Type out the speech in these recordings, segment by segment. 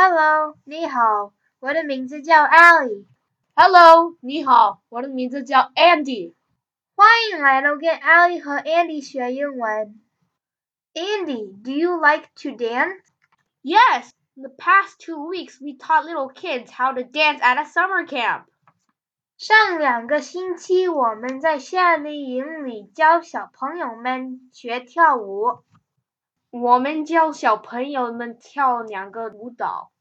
Hello，你好，我的名字叫 Ally。Hello，你好，我的名字叫 Andy。欢迎来到跟 Ally 和 Andy 学英文。Andy，do you like to dance? Yes. In the past two weeks, we taught little kids how to dance at a summer camp. 上两个星期，我们在夏令营里教小朋友们学跳舞。我们教小朋友们跳两个舞蹈。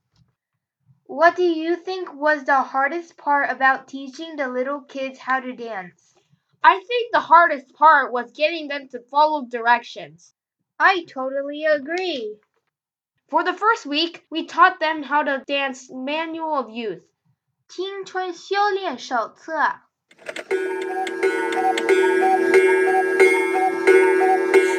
What do you think was the hardest part about teaching the little kids how to dance? I think the hardest part was getting them to follow directions. I totally agree. For the first week, we taught them how to dance Manual of Youth. 青春修炼手册。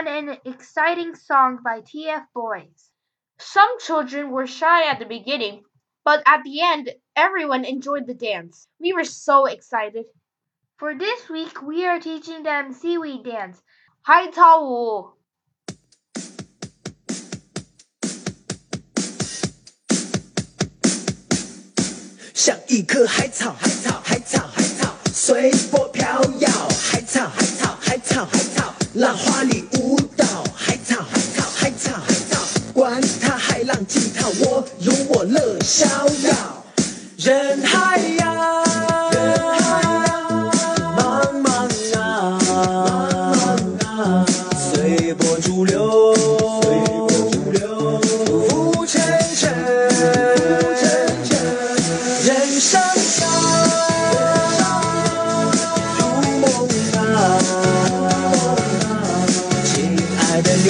on an exciting song by T.F. Boys. Some children were shy at the beginning, but at the end, everyone enjoyed the dance. We were so excited. For this week, we are teaching them seaweed dance, Hai Cao Wu. Like 浪花里。我有我乐逍遥。人海呀，人海呀，茫茫啊，茫茫啊，随波逐流，随波逐流，浮，浮沉沉。人生啊，如梦啊，亲爱的你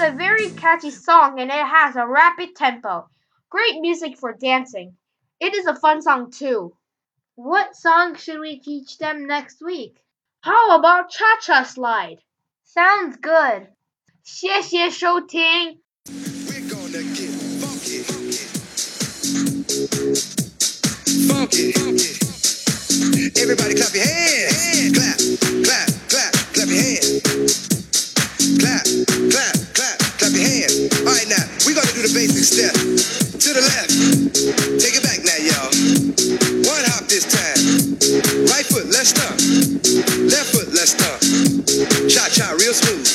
a very catchy song and it has a rapid tempo. Great music for dancing. It is a fun song too. What song should we teach them next week? How about Cha Cha Slide? Sounds good. 谢谢收听。 We're gonna get funky. Funky. Everybody clap your hands. Clap, clap, clap, Cha cha, real smooth.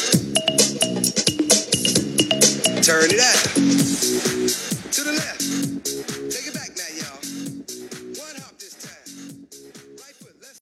Turn it out.